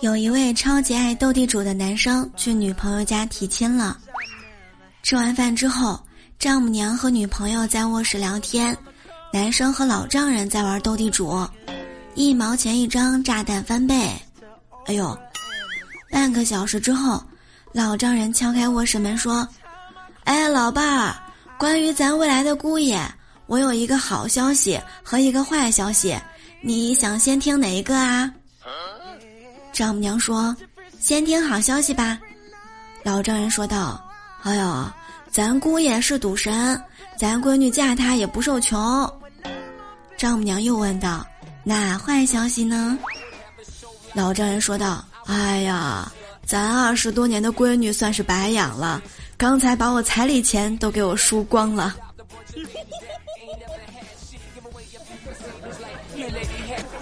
有一位超级爱斗地主的男生去女朋友家提亲了。吃完饭之后，丈母娘和女朋友在卧室聊天，男生和老丈人在玩斗地主，一毛钱一张，炸弹翻倍。哎呦！半个小时之后，老丈人敲开卧室门说：“哎，老伴儿，关于咱未来的姑爷，我有一个好消息和一个坏消息，你想先听哪一个啊？”丈母娘说：“先听好消息吧。”老丈人说道：“哎呦，咱姑爷是赌神，咱闺女嫁他也不受穷。”丈母娘又问道：“那坏消息呢？”老丈人说道。哎呀，咱二十多年的闺女算是白养了，刚才把我彩礼钱都给我输光了。Melody Heavy.